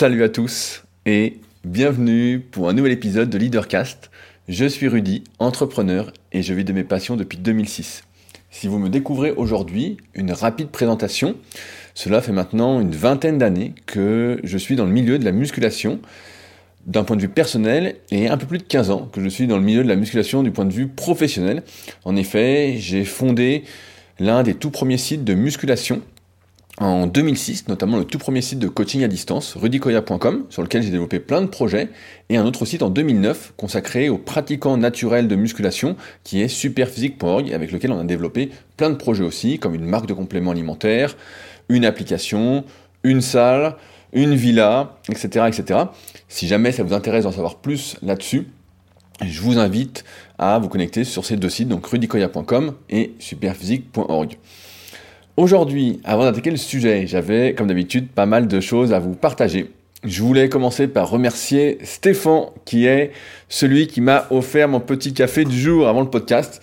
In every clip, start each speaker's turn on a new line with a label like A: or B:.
A: Salut à tous et bienvenue pour un nouvel épisode de Leadercast. Je suis Rudy, entrepreneur et je vis de mes passions depuis 2006. Si vous me découvrez aujourd'hui, une rapide présentation. Cela fait maintenant une vingtaine d'années que je suis dans le milieu de la musculation d'un point de vue personnel et un peu plus de 15 ans que je suis dans le milieu de la musculation du point de vue professionnel. En effet, j'ai fondé l'un des tout premiers sites de musculation en 2006, notamment le tout premier site de coaching à distance, rudicoya.com, sur lequel j'ai développé plein de projets, et un autre site en 2009 consacré aux pratiquants naturels de musculation, qui est superphysique.org, avec lequel on a développé plein de projets aussi, comme une marque de compléments alimentaires, une application, une salle, une villa, etc., etc. Si jamais ça vous intéresse d'en savoir plus là-dessus, je vous invite à vous connecter sur ces deux sites, donc rudicoya.com et superphysique.org. Aujourd'hui, avant d'attaquer le sujet, j'avais, comme d'habitude, pas mal de choses à vous partager. Je voulais commencer par remercier Stéphane, qui est celui qui m'a offert mon petit café du jour avant le podcast.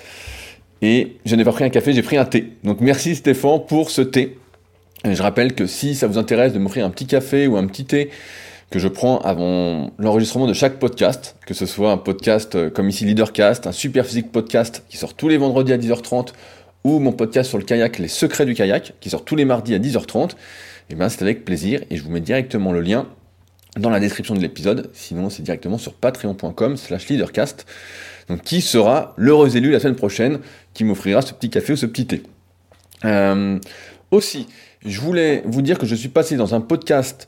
A: Et je n'ai pas pris un café, j'ai pris un thé. Donc merci Stéphane pour ce thé. Et je rappelle que si ça vous intéresse de m'offrir un petit café ou un petit thé que je prends avant l'enregistrement de chaque podcast, que ce soit un podcast euh, comme ici Leadercast, un super physique podcast qui sort tous les vendredis à 10h30 ou mon podcast sur le kayak, Les Secrets du kayak, qui sort tous les mardis à 10h30, et bien c'est avec plaisir et je vous mets directement le lien dans la description de l'épisode, sinon c'est directement sur patreon.com slash leadercast, donc qui sera l'heureux élu la semaine prochaine qui m'offrira ce petit café ou ce petit thé? Euh, aussi, je voulais vous dire que je suis passé dans un podcast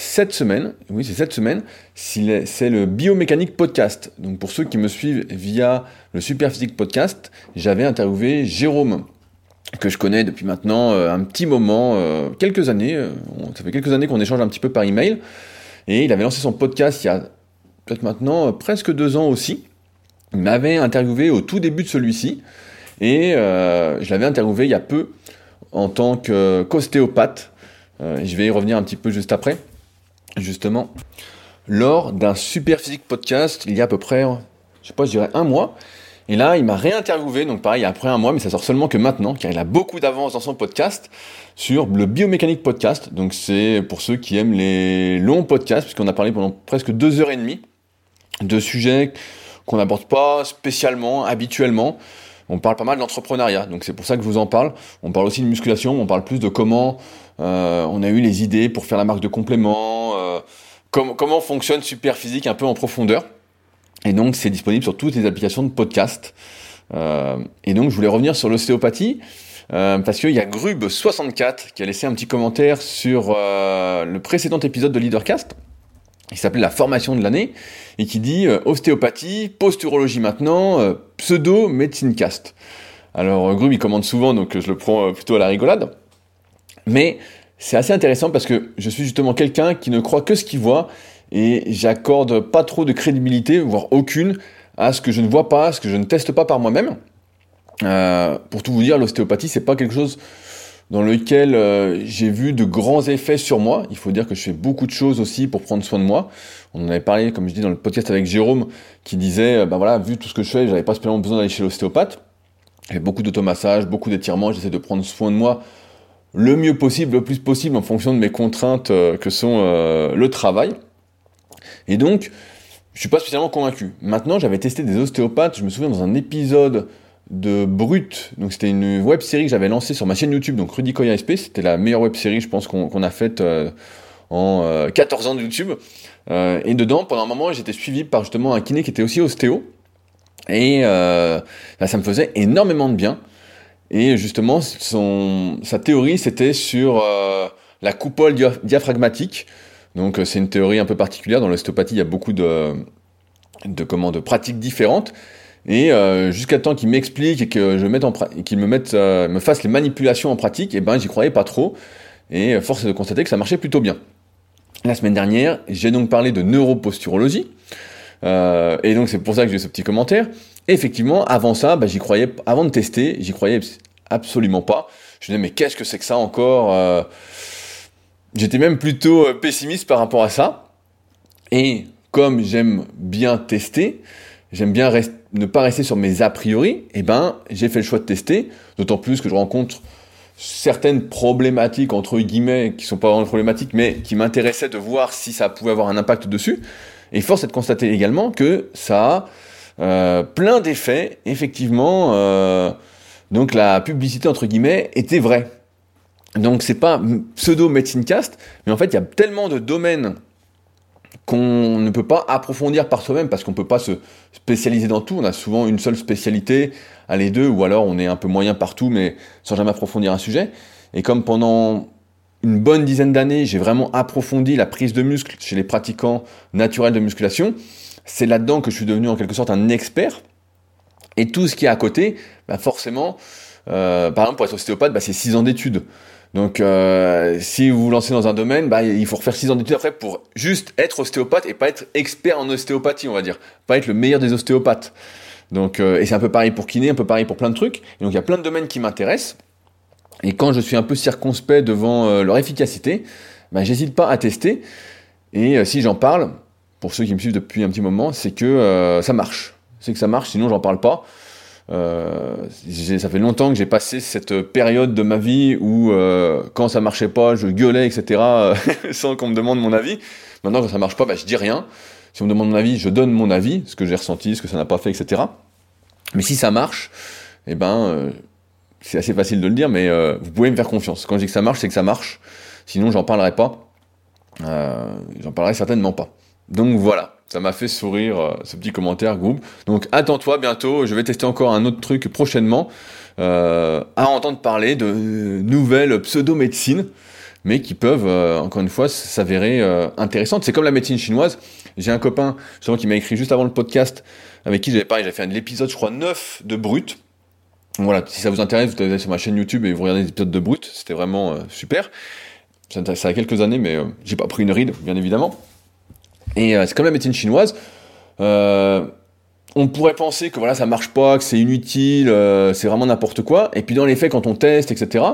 A: cette semaine, oui c'est cette semaine, c'est le Biomécanique Podcast. Donc pour ceux qui me suivent via le Superphysique Podcast, j'avais interviewé Jérôme, que je connais depuis maintenant euh, un petit moment, euh, quelques années, euh, ça fait quelques années qu'on échange un petit peu par email, et il avait lancé son podcast il y a peut-être maintenant presque deux ans aussi. Il m'avait interviewé au tout début de celui-ci, et je l'avais interviewé il y a peu en tant qu'ostéopathe. je vais y revenir un petit peu juste après justement, lors d'un super physique podcast, il y a à peu près, je sais pas, je dirais un mois. Et là, il m'a réinterviewé, donc pareil, après un mois, mais ça sort seulement que maintenant, car il a beaucoup d'avance dans son podcast sur le biomécanique podcast. Donc c'est pour ceux qui aiment les longs podcasts, puisqu'on a parlé pendant presque deux heures et demie de sujets qu'on n'aborde pas spécialement, habituellement. On parle pas mal d'entrepreneuriat, donc c'est pour ça que je vous en parle. On parle aussi de musculation, on parle plus de comment on a eu les idées pour faire la marque de complément, euh, comment fonctionne Superphysique un peu en profondeur. Et donc c'est disponible sur toutes les applications de podcast. Euh, et donc je voulais revenir sur l'ostéopathie. parce qu'il y a Grub64 qui a laissé un petit commentaire sur le précédent épisode de Leadercast, qui s'appelait la formation de l'année, et qui dit ostéopathie, posturologie maintenant, pseudo médecine cast. Alors Grub il commande souvent, donc je le prends plutôt à la rigolade. Mais c'est assez intéressant parce que je suis justement quelqu'un qui ne croit que ce qu'il voit et j'accorde pas trop de crédibilité, voire aucune, à ce que je ne vois pas, à ce que je ne teste pas par moi-même. Euh, pour tout vous dire, l'ostéopathie, c'est pas quelque chose dans lequel euh, j'ai vu de grands effets sur moi. Il faut dire que je fais beaucoup de choses aussi pour prendre soin de moi. On en avait parlé, comme je dis dans le podcast avec Jérôme, qui disait, ben voilà, vu tout ce que je fais, j'avais pas spécialement besoin d'aller chez l'ostéopathe. J'ai beaucoup d'automassage, beaucoup d'étirements, j'essaie de prendre soin de moi le mieux possible, le plus possible en fonction de mes contraintes euh, que sont euh, le travail. Et donc, je suis pas spécialement convaincu. Maintenant, j'avais testé des ostéopathes, je me souviens dans un épisode de Brut, donc c'était une web série que j'avais lancée sur ma chaîne YouTube, donc Rudy Koya SP, c'était la meilleure web série, je pense, qu'on a faite euh, en 14 ans de YouTube. et dedans, pendant un moment, j'étais suivi par justement un kiné qui était aussi ostéo. Et ça me faisait énormément de bien. Et justement, son, sa théorie, c'était sur euh, la coupole diaphragmatique. Donc, euh, c'est une théorie un peu particulière. Dans l'ostéopathie, il y a beaucoup de, de, comment, de pratiques différentes. Et euh, jusqu'à temps qu'il m'explique et que je mette en qu'il me mette, euh, me fasse les manipulations en pratique, et eh ben j'y croyais pas trop. Et force est de constater que ça marchait plutôt bien. La semaine dernière, j'ai donc parlé de neuroposturologie. Euh, et donc c'est pour ça que j'ai ce petit commentaire. Effectivement, avant ça, bah, j'y croyais, avant de tester, j'y croyais absolument pas. Je me disais mais qu'est-ce que c'est que ça encore euh? J'étais même plutôt euh, pessimiste par rapport à ça. Et comme j'aime bien tester, j'aime bien ne pas rester sur mes a priori, et eh ben j'ai fait le choix de tester. D'autant plus que je rencontre certaines problématiques, entre guillemets, qui sont pas vraiment problématiques, mais qui m'intéressaient de voir si ça pouvait avoir un impact dessus. Et force est de constater également que ça a euh, plein d'effets, effectivement. Euh, donc la publicité, entre guillemets, était vraie. Donc c'est pas pseudo médecine cast, mais en fait il y a tellement de domaines qu'on ne peut pas approfondir par soi-même parce qu'on ne peut pas se spécialiser dans tout. On a souvent une seule spécialité à les deux, ou alors on est un peu moyen partout, mais sans jamais approfondir un sujet. Et comme pendant une bonne dizaine d'années, j'ai vraiment approfondi la prise de muscle chez les pratiquants naturels de musculation, c'est là-dedans que je suis devenu en quelque sorte un expert. Et tout ce qui est à côté, bah forcément, euh, par exemple pour être ostéopathe, bah c'est 6 ans d'études. Donc, euh, si vous vous lancez dans un domaine, bah, il faut refaire 6 ans d'études après pour juste être ostéopathe et pas être expert en ostéopathie, on va dire. Pas être le meilleur des ostéopathes. Donc, euh, et c'est un peu pareil pour kiné, un peu pareil pour plein de trucs. Et donc, il y a plein de domaines qui m'intéressent. Et quand je suis un peu circonspect devant leur efficacité, bah, j'hésite pas à tester. Et si j'en parle, pour ceux qui me suivent depuis un petit moment, c'est que ça marche. C'est que ça marche, sinon j'en parle pas. Euh, ça fait longtemps que j'ai passé cette période de ma vie où euh, quand ça marchait pas, je gueulais, etc. sans qu'on me demande mon avis. Maintenant, quand ça marche pas, bah, je dis rien. Si on me demande mon avis, je donne mon avis, ce que j'ai ressenti, ce que ça n'a pas fait, etc. Mais si ça marche, eh ben, euh, c'est assez facile de le dire, mais euh, vous pouvez me faire confiance. Quand je dis que ça marche, c'est que ça marche. Sinon, j'en parlerai pas. j'en parlerai certainement pas. Donc voilà. Ça m'a fait sourire euh, ce petit commentaire groupe. Donc attends-toi bientôt, je vais tester encore un autre truc prochainement euh, à entendre parler de nouvelles pseudo-médecines, mais qui peuvent euh, encore une fois s'avérer intéressantes. C'est comme la médecine chinoise. J'ai un copain justement qui m'a écrit juste avant le podcast avec qui j'avais parlé, fait un épisode je crois 9 de Brut. Voilà, si ça vous intéresse, vous allez sur ma chaîne YouTube et vous regardez les épisodes de Brut, c'était vraiment super. Ça, ça, a quelques années, mais j'ai pas pris une ride, bien évidemment. Et euh, c'est comme la médecine chinoise. Euh, on pourrait penser que voilà ça marche pas, que c'est inutile, euh, c'est vraiment n'importe quoi. Et puis dans les faits, quand on teste, etc.,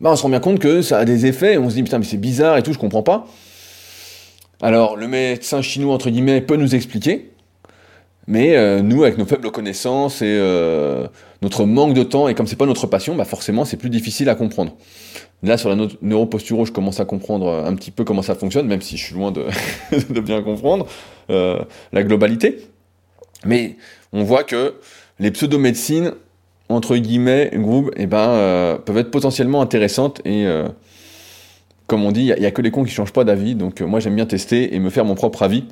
A: bah on se rend bien compte que ça a des effets. Et on se dit putain mais c'est bizarre et tout, je comprends pas. Alors le médecin chinois entre guillemets peut nous expliquer, mais nous avec nos faibles connaissances et notre manque de temps et comme c'est pas notre passion, bah forcément c'est plus difficile à comprendre. Là, sur la neuroposturo, je commence à comprendre euh, un petit peu comment ça fonctionne, même si je suis loin de, bien comprendre euh, la globalité. Mais on voit que les pseudo-médecines, entre guillemets, groupe, eh ben, euh, peuvent être potentiellement intéressantes et, comme on dit, il n'y a, que les cons qui changent pas d'avis. Donc, moi, j'aime bien tester et me faire mon propre avis.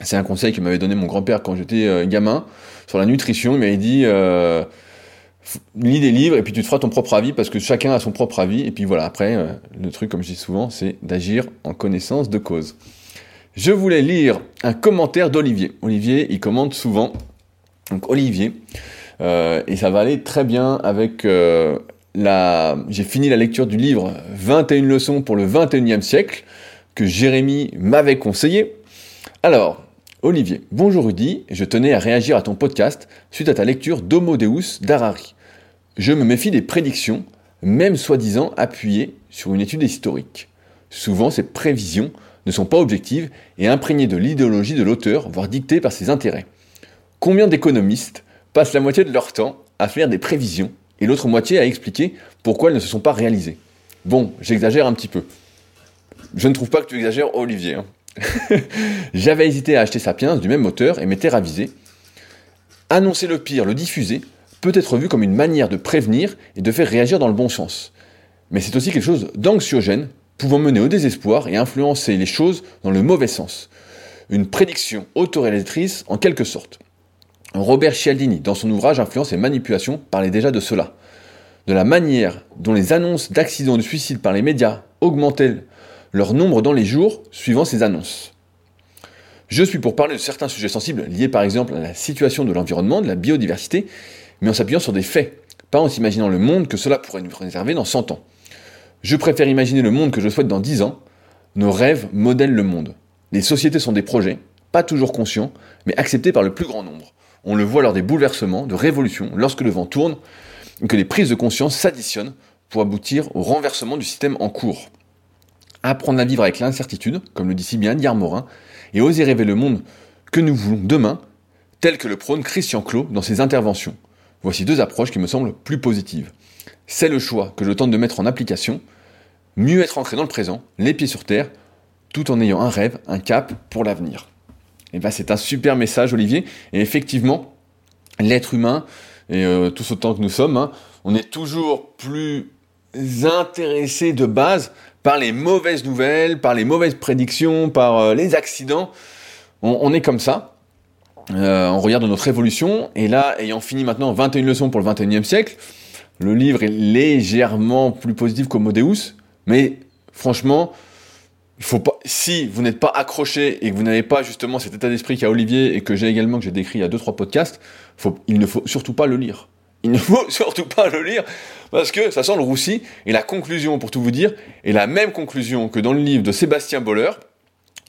A: C'est un conseil que m'avait donné mon grand-père quand j'étais gamin sur la nutrition. Il m'avait dit lis des livres et puis tu te feras ton propre avis parce que chacun a son propre avis. Et puis voilà, après, euh, le truc, comme je dis souvent, c'est d'agir en connaissance de cause. Je voulais lire un commentaire d'Olivier. Olivier, il commente souvent. Donc Olivier, euh, et ça va aller très bien avec euh, la... J'ai fini la lecture du livre 21 leçons pour le 21e siècle que Jérémy m'avait conseillé. Alors, Olivier, bonjour Rudy, je tenais à réagir à ton podcast suite à ta lecture d'Homo Deus d'Harari. Je me méfie des prédictions, même soi-disant appuyées sur une étude historique. Souvent, ces prévisions ne sont pas objectives et imprégnées de l'idéologie de l'auteur, voire dictées par ses intérêts. Combien d'économistes passent la moitié de leur temps à faire des prévisions et l'autre moitié à expliquer pourquoi elles ne se sont pas réalisées? Bon, j'exagère un petit peu. Je ne trouve pas que tu exagères, Olivier. Hein. J'avais hésité à acheter Sapiens du même auteur et m'étais ravisé. Annoncer le pire, le diffuser, peut être vu comme une manière de prévenir et de faire réagir dans le bon sens. Mais c'est aussi quelque chose d'anxiogène, pouvant mener au désespoir et influencer les choses dans le mauvais sens. Une prédiction autoréalisatrice en quelque sorte. Robert Cialdini, dans son ouvrage Influence et manipulation, parlait déjà de cela. De la manière dont les annonces d'accidents de suicide par les médias augmentaient leur nombre dans les jours suivant ces annonces. Je suis pour parler de certains sujets sensibles liés par exemple à la situation de l'environnement, de la biodiversité, mais en s'appuyant sur des faits, pas en s'imaginant le monde que cela pourrait nous réserver dans 100 ans. Je préfère imaginer le monde que je souhaite dans 10 ans. Nos rêves modèlent le monde. Les sociétés sont des projets, pas toujours conscients, mais acceptés par le plus grand nombre. On le voit lors des bouleversements, de révolutions, lorsque le vent tourne, et que les prises de conscience s'additionnent pour aboutir au renversement du système en cours. Apprendre à vivre avec l'incertitude, comme le dit si bien Diar Morin, et oser rêver le monde que nous voulons demain, tel que le prône Christian Clot dans ses interventions. Voici deux approches qui me semblent plus positives. c'est le choix que je tente de mettre en application. Mieux être ancré dans le présent, les pieds sur terre, tout en ayant un rêve, un cap pour l'avenir. Et ben c'est un super message, Olivier. Et effectivement, l'être humain, et euh, tous autant que nous sommes, hein, on est toujours plus intéressé de base par les mauvaises nouvelles, par les mauvaises prédictions, par euh, les accidents. On, est comme ça. Euh, on regarde notre évolution, et là, ayant fini maintenant 21 leçons pour le 21e siècle, le livre est légèrement plus positif qu'Homodeus, mais franchement, il faut pas, si vous n'êtes pas accroché et que vous n'avez pas justement cet état d'esprit qu'a Olivier et que j'ai également, que j'ai décrit il y a deux, trois podcasts, faut, il ne faut surtout pas le lire. Il ne faut surtout pas le lire parce que ça sent le roussi et la conclusion, pour tout vous dire, est la même conclusion que dans le livre de Sébastien Boller,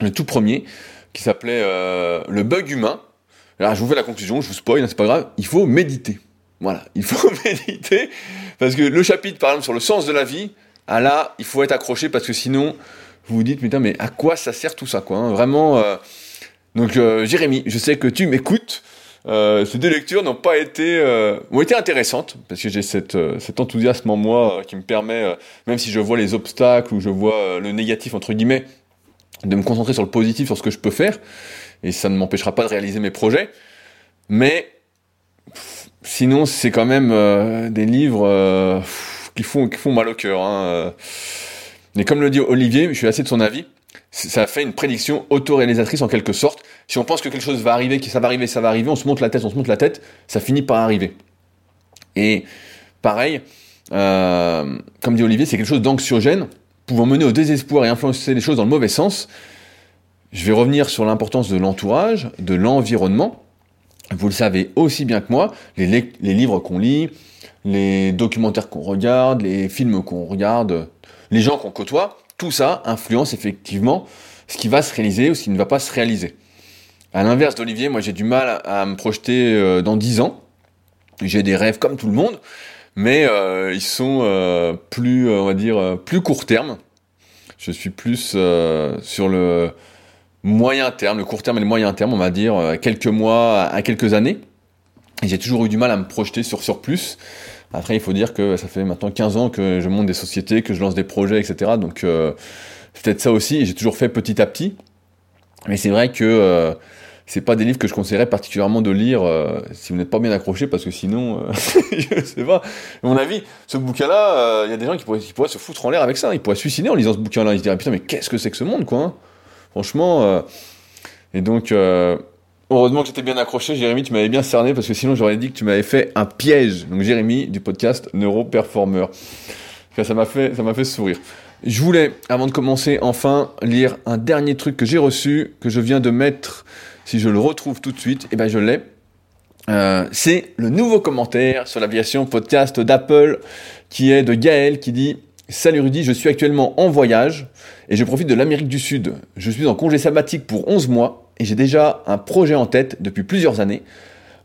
A: le tout premier, qui s'appelait euh, Le bug humain. Alors je vous fais la conclusion, je vous spoil, hein, c'est pas grave, il faut méditer. Voilà, il faut méditer parce que le chapitre par exemple sur le sens de la vie, ah là, il faut être accroché parce que sinon vous vous dites mais à quoi ça sert tout ça quoi hein, Vraiment. Euh... Donc euh, Jérémy, je sais que tu m'écoutes. Euh, ces deux lectures n'ont pas été euh, ont été intéressantes parce que j'ai cette, euh, cet enthousiasme en moi euh, qui me permet, même si je vois les obstacles ou je vois le négatif entre guillemets, de me concentrer sur le positif, sur ce que je peux faire, et ça ne m'empêchera pas de réaliser mes projets. Mais sinon, c'est quand même des livres qui font qui font mal au cœur. Hein. Mais comme le dit Olivier, je suis assez de son avis ça fait une prédiction autoréalisatrice en quelque sorte. Si on pense que quelque chose va arriver, que ça va arriver, ça va arriver, on se monte la tête, on se monte la tête, ça finit par arriver. Et pareil, euh, comme dit Olivier, c'est quelque chose d'anxiogène, pouvant mener au désespoir et influencer les choses dans le mauvais sens. Je vais revenir sur l'importance de l'entourage, de l'environnement. Vous le savez aussi bien que moi, les, les livres qu'on lit, les documentaires qu'on regarde, les films qu'on regarde, les gens qu'on côtoie, tout ça influence effectivement ce qui va se réaliser ou ce qui ne va pas se réaliser. À l'inverse d'Olivier, moi j'ai du mal à, me projeter euh, dans 10 ans. J'ai des rêves comme tout le monde, mais euh, ils sont euh, plus, on va dire, plus court terme. Je suis plus sur le moyen terme, le court terme et le moyen terme, on va dire quelques mois à quelques années. J'ai toujours eu du mal à me projeter sur sur plus. Après, il faut dire que ça fait maintenant 15 ans que je monte des sociétés, que je lance des projets, etc. Donc, euh, c'est peut-être ça aussi. J'ai toujours fait petit à petit. Mais c'est vrai que euh, c'est pas des livres que je conseillerais particulièrement de lire euh, si vous n'êtes pas bien accroché, parce que sinon, euh, je sais pas. À mon avis, ce bouquin-là, il y a des gens qui pourraient, qui pourraient, se foutre en l'air avec ça. Ils pourraient se suicider en lisant ce bouquin-là. Ils se diraient putain, mais qu'est-ce que c'est que ce monde, quoi? Franchement. et donc. Heureusement que j'étais bien accroché, Jérémy, tu m'avais bien cerné parce que sinon j'aurais dit que tu m'avais fait un piège. Donc Jérémy du podcast Neuroperformer. Ça m'a fait, ça m'a fait sourire. Je voulais, avant de commencer, enfin lire un dernier truc que j'ai reçu, que je viens de mettre. Si je le retrouve tout de suite, et eh ben je l'ai. Euh, c'est le nouveau commentaire sur l'aviation podcast d'Apple qui est de Gaël qui dit Salut Rudy, je suis actuellement en voyage et je profite de l'Amérique du Sud. Je suis en congé sabbatique pour 11 mois et j'ai déjà un projet en tête depuis plusieurs années,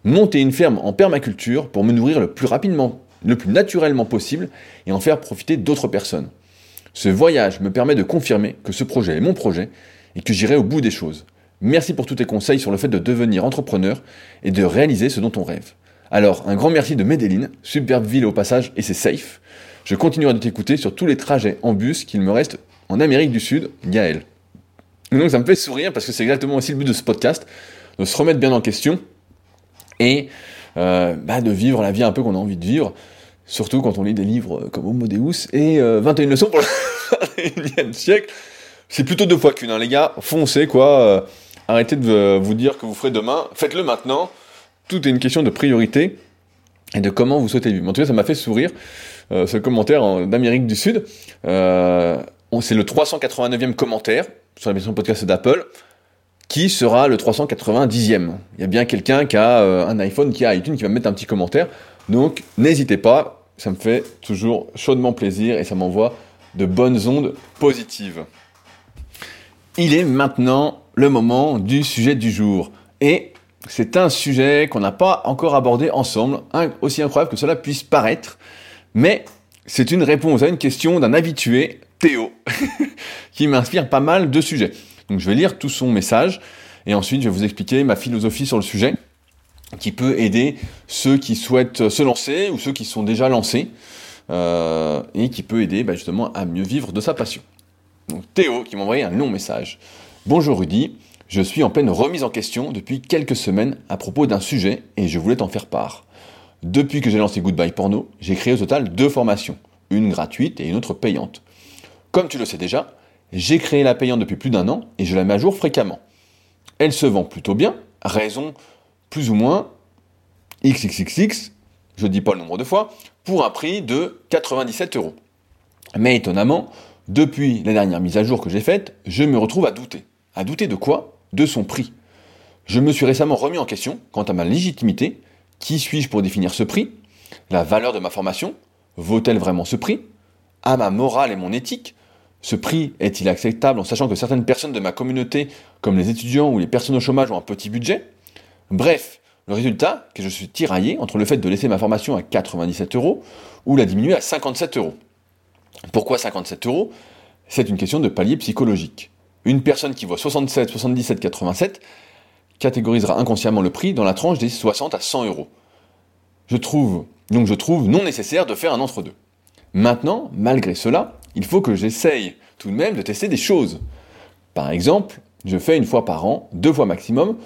A: monter une ferme en permaculture pour me nourrir le plus rapidement, le plus naturellement possible et en faire profiter d'autres personnes. Ce voyage me permet de confirmer que ce projet est mon projet et que j'irai au bout des choses. Merci pour tous tes conseils sur le fait de devenir entrepreneur et de réaliser ce dont on rêve. Alors, un grand merci de Medellin, superbe ville au passage et c'est safe. Je continuerai de t'écouter sur tous les trajets en bus qu'il me reste en Amérique du Sud, Gaël. Donc ça me fait sourire parce que c'est exactement aussi le but de ce podcast, de se remettre bien en question et euh, bah, de vivre la vie un peu qu'on a envie de vivre, surtout quand on lit des livres comme Homo Deus et 21 euh, leçons pour le 21e siècle. C'est plutôt deux fois qu'une, hein, les gars, foncez quoi, euh, arrêtez de vous dire que vous ferez demain, faites-le maintenant, tout est une question de priorité et de comment vous souhaitez vivre. En tout cas, ça m'a fait sourire, ce commentaire d'Amérique du Sud. c'est le 389e commentaire, sur la version podcast d'Apple, qui sera le 390e. Il y a bien quelqu'un qui a euh, un iPhone, qui a iTunes, qui va mettre un petit commentaire. Donc n'hésitez pas, ça me fait toujours chaudement plaisir et ça m'envoie de bonnes ondes positives. Il est maintenant le moment du sujet du jour. Et c'est un sujet qu'on n'a pas encore abordé ensemble, aussi incroyable que cela puisse paraître, mais c'est une réponse à une question d'un habitué Théo, qui m'inspire pas mal de sujets. Donc je vais lire tout son message et ensuite je vais vous expliquer ma philosophie sur le sujet qui peut aider ceux qui souhaitent se lancer ou ceux qui sont déjà lancés. euh, et qui peut aider bah, justement à mieux vivre de sa passion. Donc Théo qui m'a envoyé un long message. Bonjour Rudy, je suis en pleine remise en question depuis quelques semaines à propos d'un sujet et je voulais t'en faire part. Depuis que j'ai lancé Goodbye Porno, j'ai créé au total deux formations, une gratuite et une autre payante. Comme tu le sais déjà, j'ai créé la payante depuis plus d'un an et je la mets à jour fréquemment. Elle se vend plutôt bien, raison plus ou moins XXXX, je ne dis pas le nombre de fois, pour un prix de 97 euros. Mais étonnamment, depuis la dernière mise à jour que j'ai faite, je me retrouve à douter. À douter de quoi? De son prix. Je me suis récemment remis en question quant à ma légitimité. Qui suis-je pour définir ce prix? La valeur de ma formation? Vaut-elle vraiment ce prix? À ma morale et mon éthique Ce prix est-il acceptable en sachant que certaines personnes de ma communauté, comme les étudiants ou les personnes au chômage, ont un petit budget? Bref, le résultat, que je suis tiraillé entre le fait de laisser ma formation à 97 euros ou la diminuer à 57 euros. Pourquoi 57 euros? C'est une question de palier psychologique. Une personne qui voit 67, 77, 87 catégorisera inconsciemment le prix dans la tranche des 60 à 100 euros. Je trouve, donc je trouve non nécessaire de faire un entre-deux. Maintenant, malgré cela, il faut que j'essaye tout de même de tester des choses. Par exemple, je fais une fois par an, deux fois maximum,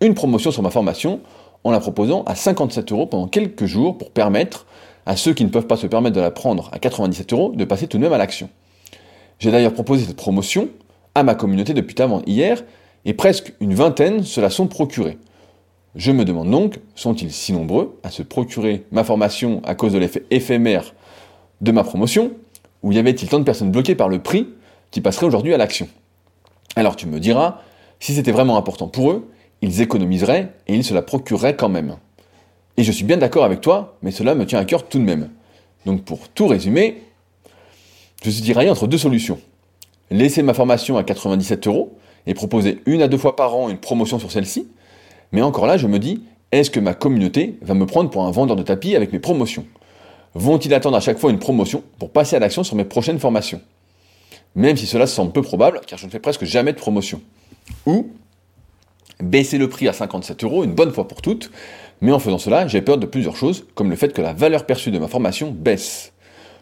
A: une promotion sur ma formation en la proposant à 57 euros pendant quelques jours pour permettre à ceux qui ne peuvent pas se permettre de la prendre à 97 euros de passer tout de même à l'action. J'ai d'ailleurs proposé cette promotion à ma communauté depuis avant hier et presque une vingtaine se la sont procurés. Je me demande donc, sont-ils si nombreux à se procurer ma formation à cause de l'effet éphémère de ma promotion, ou y avait-il tant de personnes bloquées par le prix qui passeraient aujourd'hui à l'action? Alors tu me diras, si c'était vraiment important pour eux, ils économiseraient et ils se la procureraient quand même. Et je suis bien d'accord avec toi, mais cela me tient à cœur tout de même. Donc pour tout résumer, je suis tiraillé entre deux solutions. Laisser ma formation à 97 euros et proposer une à deux fois par an une promotion sur celle-ci, mais encore là je me dis, est-ce que ma communauté va me prendre pour un vendeur de tapis avec mes promotions? Vont-ils attendre à chaque fois une promotion pour passer à l'action sur mes prochaines formations? Même si cela semble peu probable, car je ne fais presque jamais de promotion. Ou baisser le prix à 57 euros une bonne fois pour toutes, mais en faisant cela, j'ai peur de plusieurs choses, comme le fait que la valeur perçue de ma formation baisse,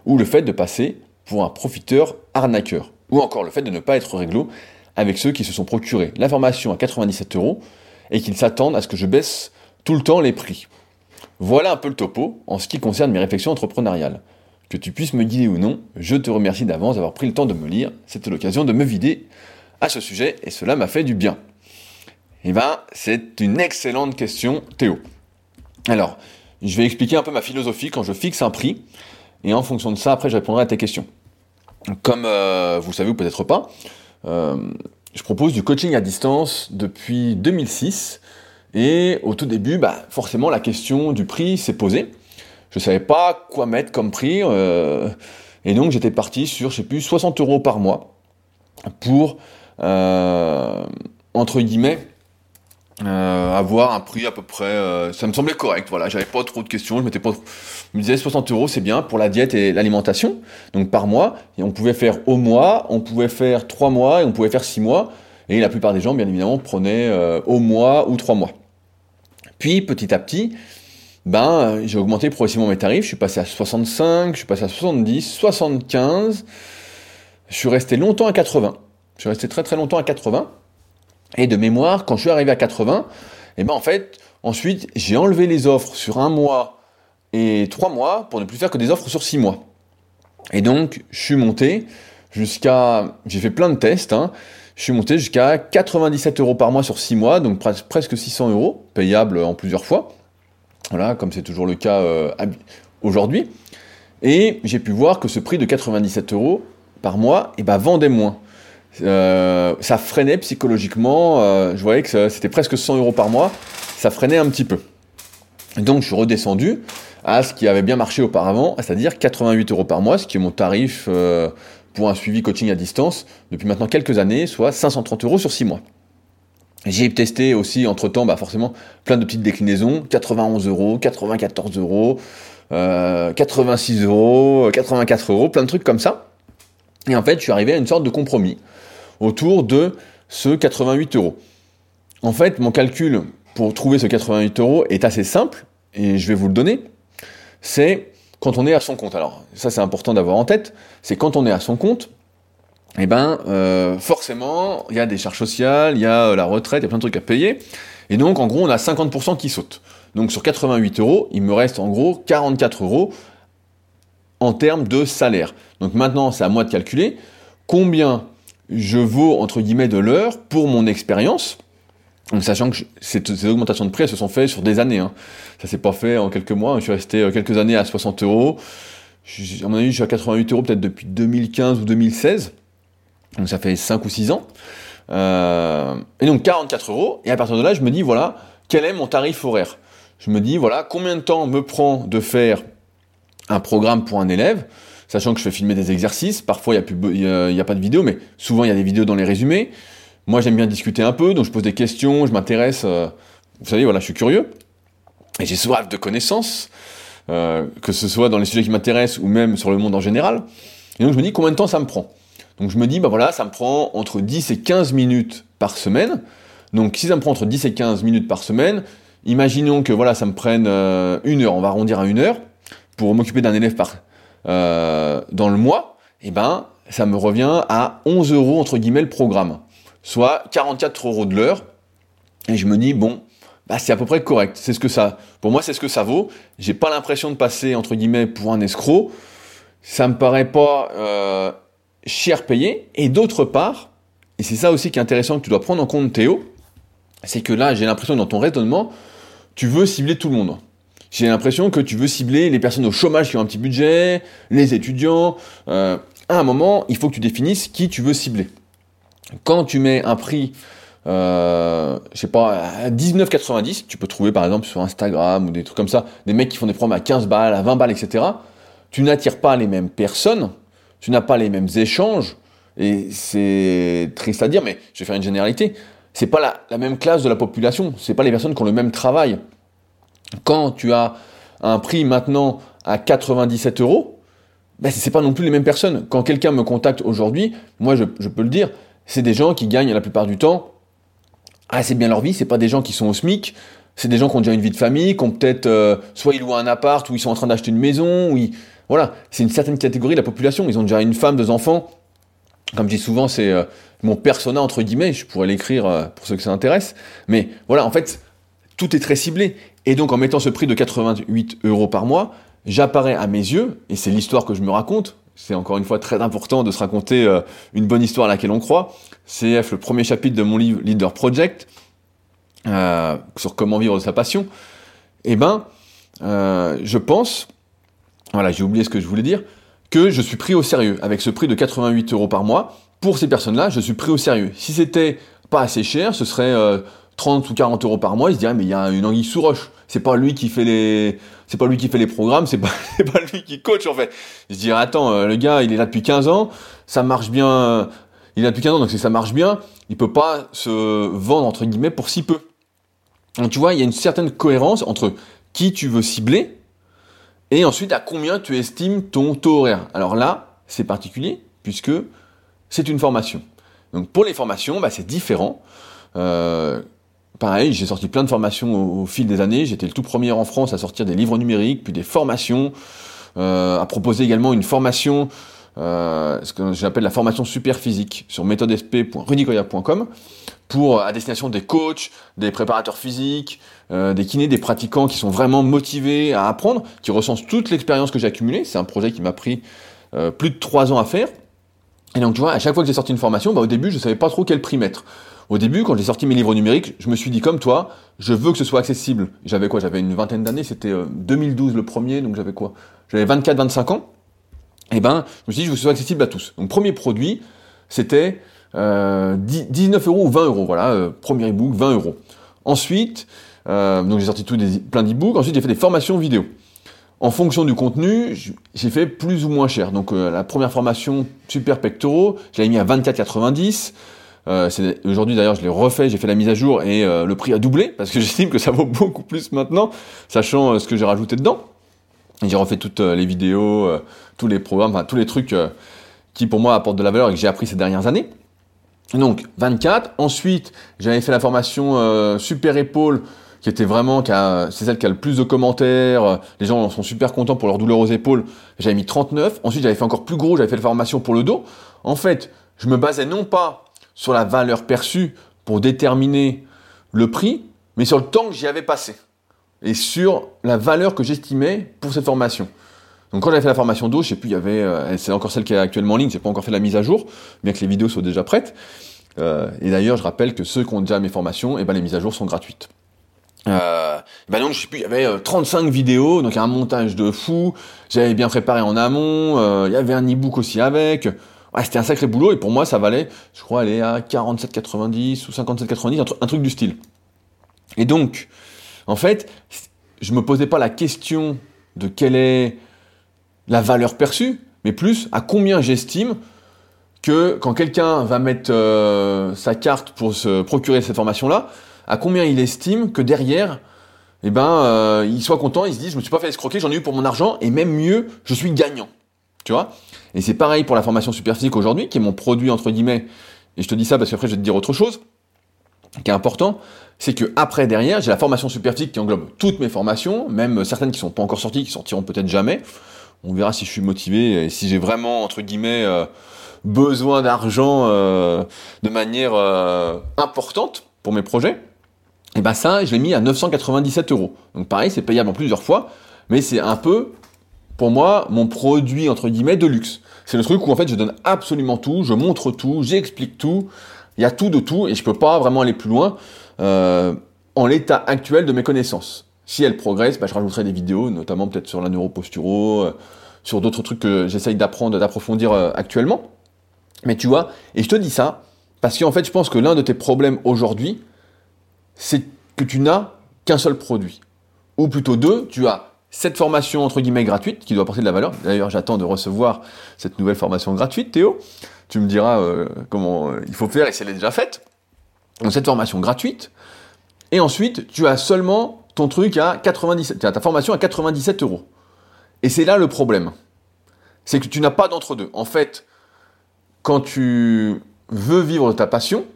A: ou le fait de passer pour un profiteur arnaqueur, ou encore le fait de ne pas être réglo avec ceux qui se sont procurés la formation à 97 euros et qu'ils s'attendent à ce que je baisse tout le temps les prix. Voilà un peu le topo en ce qui concerne mes réflexions entrepreneuriales. Que tu puisses me guider ou non, je te remercie d'avance d'avoir pris le temps de me lire, c'était l'occasion de me vider à ce sujet et cela m'a fait du bien. Eh bien, c'est une excellente question, Théo. Alors, je vais expliquer un peu ma philosophie quand je fixe un prix, et en fonction de ça, après, je répondrai à tes questions. Comme euh, vous le savez ou peut-être pas, euh, je propose du coaching à distance depuis 2006, et au tout début, bah, forcément, la question du prix s'est posée. Je ne savais pas quoi mettre comme prix, euh, et donc j'étais parti sur, je sais plus, 60 euros par mois pour, entre guillemets, euh, avoir un prix à peu près, euh, ça me semblait correct. Voilà, j'avais pas trop de questions. Je pas, je me disais 60 euros, c'est bien pour la diète et l'alimentation. Donc par mois, et on pouvait faire au mois, on pouvait faire trois mois et on pouvait faire six mois. Et la plupart des gens, bien évidemment, prenaient euh, au mois ou trois mois. Puis petit à petit, ben j'ai augmenté progressivement mes tarifs. Je suis passé à 65, je suis passé à 70, 75. Je suis resté longtemps à 80. Je suis resté très très longtemps à 80. Et de mémoire, quand je suis arrivé à 80, et eh ben en fait, ensuite, j'ai enlevé les offres sur un mois et trois mois pour ne plus faire que des offres sur six mois. Et donc, je suis monté jusqu'à, j'ai fait plein de tests, hein, je suis monté jusqu'à 97 euros par mois sur six mois, donc presque 600 euros, payable en plusieurs fois. Voilà, comme c'est toujours le cas euh, aujourd'hui. Et j'ai pu voir que ce prix de 97 euros par mois, eh ben, vendait moins. Euh, ça freinait psychologiquement. Euh, je voyais que c'était presque 100 euros par mois. Ça freinait un petit peu. Donc je suis redescendu à ce qui avait bien marché auparavant, c'est-à-dire 88 euros par mois, ce qui est mon tarif pour un suivi coaching à distance depuis maintenant quelques années, soit 530 euros sur 6 mois. J'ai testé aussi entre-temps, bah forcément, plein de petites déclinaisons, 91 euros, 94 euros, 86 euros, 84 euros, plein de trucs comme ça. Et en fait, je suis arrivé à une sorte de compromis autour de ce 88 euros. En fait, mon calcul pour trouver ce 88 euros est assez simple, et je vais vous le donner. C'est quand on est à son compte. Alors ça c'est important d'avoir en tête, c'est quand on est à son compte, eh ben euh, forcément il y a des charges sociales, il y a euh, la retraite, il y a plein de trucs à payer, et donc en gros on a 50% qui sautent. Donc sur 88 euros, il me reste en gros 44 euros en termes de salaire. Donc maintenant c'est à moi de calculer combien je vaux entre guillemets de l'heure pour mon expérience. Sachant que ces, augmentations de prix, elles se sont faites sur des années. Hein. Ça s'est pas fait en quelques mois. Je suis resté euh, quelques années à 60 euros. À mon avis, je suis à 88 euros peut-être depuis 2015 ou 2016. Donc ça fait 5 ou 6 ans. Euh, et donc 44 euros. Et à partir de là, je me dis, voilà, quel est mon tarif horaire? Je me dis, voilà, combien de temps me prend de faire un programme pour un élève? Sachant que je fais filmer des exercices. Parfois, il n'y a, a, a, pas de vidéo, mais souvent, il y a des vidéos dans les résumés. Moi, j'aime bien discuter un peu, donc je pose des questions, je m'intéresse. Euh, vous savez, voilà, je suis curieux. Et j'ai soif de connaissances, euh, que ce soit dans les sujets qui m'intéressent ou même sur le monde en général. Et donc, je me dis combien de temps ça me prend? Donc, je me dis, bah voilà, ça me prend entre 10 et 15 minutes par semaine. Donc, si ça me prend entre 10 et 15 minutes par semaine, imaginons que voilà, ça me prenne euh, une heure, on va arrondir à une heure, pour m'occuper d'un élève par, euh, dans le mois, et eh ben, ça me revient à 11 euros entre guillemets le programme soit 44 euros de l'heure. Et je me dis, bon, bah, c'est à peu près correct. C'est ce que ça, pour moi, c'est ce que ça vaut. J'ai pas l'impression de passer, entre guillemets, pour un escroc. Ça me paraît pas euh, cher payé. Et d'autre part, et c'est ça aussi qui est intéressant que tu dois prendre en compte, Théo, c'est que là, j'ai l'impression dans ton raisonnement, tu veux cibler tout le monde. J'ai l'impression que tu veux cibler les personnes au chômage qui ont un petit budget, les étudiants. Euh, à un moment, il faut que tu définisses qui tu veux cibler quand tu mets un prix, euh, je sais pas, à 19,90, tu peux trouver par exemple sur Instagram ou des trucs comme ça, des mecs qui font des programmes à 15 balles, à 20 balles, etc. Tu n'attires pas les mêmes personnes, tu n'as pas les mêmes échanges, et c'est triste à dire, mais je vais faire une généralité. C'est pas la, même classe de la population, c'est pas les personnes qui ont le même travail. Quand tu as un prix maintenant à 97 euros, ben c'est pas non plus les mêmes personnes. Quand quelqu'un me contacte aujourd'hui, moi je peux le dire, c'est des gens qui gagnent la plupart du temps assez bien leur vie. C'est pas des gens qui sont au SMIC. C'est des gens qui ont déjà une vie de famille, qui ont peut-être euh, soit ils louent un appart, ou ils sont en train d'acheter une maison, voilà, c'est une certaine catégorie de la population. Ils ont déjà une femme, deux enfants. Comme je dis souvent, c'est euh, mon persona entre guillemets. Je pourrais l'écrire euh, pour ceux que ça intéresse. Mais voilà, en fait, tout est très ciblé. Et donc, en mettant ce prix de 88 euros par mois, j'apparais à mes yeux, et c'est l'histoire que je me raconte, c'est encore une fois très important de se raconter euh, une bonne histoire à laquelle on croit. CF, le premier chapitre de mon livre Leader Project, euh, sur comment vivre de sa passion. Eh ben, euh, je pense, voilà, j'ai oublié ce que je voulais dire, que je suis pris au sérieux. Avec ce prix de 88 euros par mois, pour ces personnes-là, je suis pris au sérieux. Si c'était pas assez cher, ce serait 30 ou 40 euros par mois, ils se diraient, mais il y a une anguille sous roche. C'est pas lui qui fait les, pas lui qui fait les programmes, c'est pas, pas lui qui coach, en fait. Ils se diraient, attends, euh, le gars, il est là depuis 15 ans, ça marche bien, il est là depuis 15 ans, donc si ça marche bien, il peut pas se vendre, entre guillemets, pour si peu. Donc tu vois, il y a une certaine cohérence entre qui tu veux cibler, et ensuite à combien tu estimes ton taux horaire. Alors là, c'est particulier, puisque c'est une formation. Donc pour les formations, bah, c'est différent. Euh, pareil, j'ai sorti plein de formations au, fil des années. J'étais le tout premier en France à sortir des livres numériques, puis des formations, euh, à proposer également une formation, euh, ce que j'appelle la formation super physique sur méthodesp.rudicoya.com pour à destination des coachs, des préparateurs physiques, euh, des kinés, des pratiquants qui sont vraiment motivés à apprendre, qui recensent toute l'expérience que j'ai accumulée. C'est un projet qui m'a pris plus de trois ans à faire. Et donc tu vois, à chaque fois que j'ai sorti une formation, bah, au début je savais pas trop quel prix mettre. Au début, quand j'ai sorti mes livres numériques, je me suis dit comme toi, je veux que ce soit accessible. J'avais quoi? J'avais une vingtaine d'années, c'était 2012 euh, le premier, donc j'avais quoi? J'avais 24-25 ans. Et eh ben, je me suis dit, je veux que ce soit accessible à tous. Donc premier produit, c'était euh, 19 euros ou 20 euros. Voilà, euh, premier ebook, 20 euros. Ensuite, euh, donc j'ai sorti tout des, plein d'ebooks. Ensuite, j'ai fait des formations vidéo. En fonction du contenu, j'ai fait plus ou moins cher. Donc la première formation super pectoraux, je l'avais mis à 24,90. Euh, Aujourd'hui d'ailleurs je l'ai refait, j'ai fait la mise à jour et euh, le prix a doublé parce que j'estime que ça vaut beaucoup plus maintenant, sachant euh, ce que j'ai rajouté dedans. J'ai refait toutes euh, les vidéos, tous les programmes, enfin tous les trucs qui pour moi apportent de la valeur et que j'ai appris ces dernières années. Donc 24. Ensuite j'avais fait la formation super épaule qui était vraiment, c'est celle qui a le plus de commentaires, les gens sont super contents pour leur douleur aux épaules, j'avais mis 39, ensuite j'avais fait encore plus gros, j'avais fait la formation pour le dos. En fait, je me basais non pas sur la valeur perçue pour déterminer le prix, mais sur le temps que j'y avais passé et sur la valeur que j'estimais pour cette formation. Donc quand j'avais fait la formation d'eau, je sais plus, il y avait, euh, c'est encore celle qui est actuellement en ligne, j'ai pas encore fait la mise à jour, bien que les vidéos soient déjà prêtes. Euh, et d'ailleurs, je rappelle que ceux qui ont déjà mes formations, et eh ben les mises à jour sont gratuites. Euh, ben donc je sais plus, il y avait 35 vidéos, donc un montage de fou. J'avais bien préparé en amont. il y avait un e-book aussi avec. Ouais, c'était un sacré boulot et pour moi ça valait, je crois, aller à 47,90 ou 57,90, un, un truc du style. Et donc, en fait, je me posais pas la question de quelle est la valeur perçue, mais plus à combien j'estime que quand quelqu'un va mettre euh, sa carte pour se procurer cette formation-là, à combien il estime que derrière, eh ben, euh, il soit content, il se dit, je me suis pas fait escroquer, j'en ai eu pour mon argent, et même mieux, je suis gagnant. Tu vois Et c'est pareil pour la formation superphysique aujourd'hui, qui est mon produit entre guillemets. Et je te dis ça parce qu'après je vais te dire autre chose qui est important, c'est que après derrière, j'ai la formation superphysique qui englobe toutes mes formations, même certaines qui sont pas encore sorties, qui sortiront peut-être jamais. On verra si je suis motivé et si j'ai vraiment entre guillemets euh, besoin d'argent euh, de manière euh, importante pour mes projets. Et ben ça, je l'ai mis à 997 euros. Donc pareil, c'est payable en plusieurs fois, mais c'est un peu pour moi mon produit entre guillemets de luxe. C'est le truc où en fait je donne absolument tout, je montre tout, j'explique tout, il y a tout de tout et je peux pas vraiment aller plus loin euh, en l'état actuel de mes connaissances. Si elles progressent, bah, je rajouterai des vidéos, notamment peut-être sur la neuroposturo, euh, sur d'autres trucs que j'essaye d'apprendre, d'approfondir euh, actuellement. Mais tu vois, et je te dis ça parce qu'en fait, je pense que l'un de tes problèmes aujourd'hui, c'est que tu n'as qu'un seul produit. Ou plutôt deux, tu as cette formation entre guillemets gratuite qui doit apporter de la valeur. D'ailleurs, j'attends de recevoir cette nouvelle formation gratuite, Théo. Tu me diras euh, comment euh, il faut faire et si elle est déjà faite. Donc cette formation gratuite. Et ensuite, tu as seulement ton truc à 97, tu as ta formation à 97 euros. Et c'est là le problème. C'est que tu n'as pas d'entre-deux. En fait, quand tu veux vivre ta passion,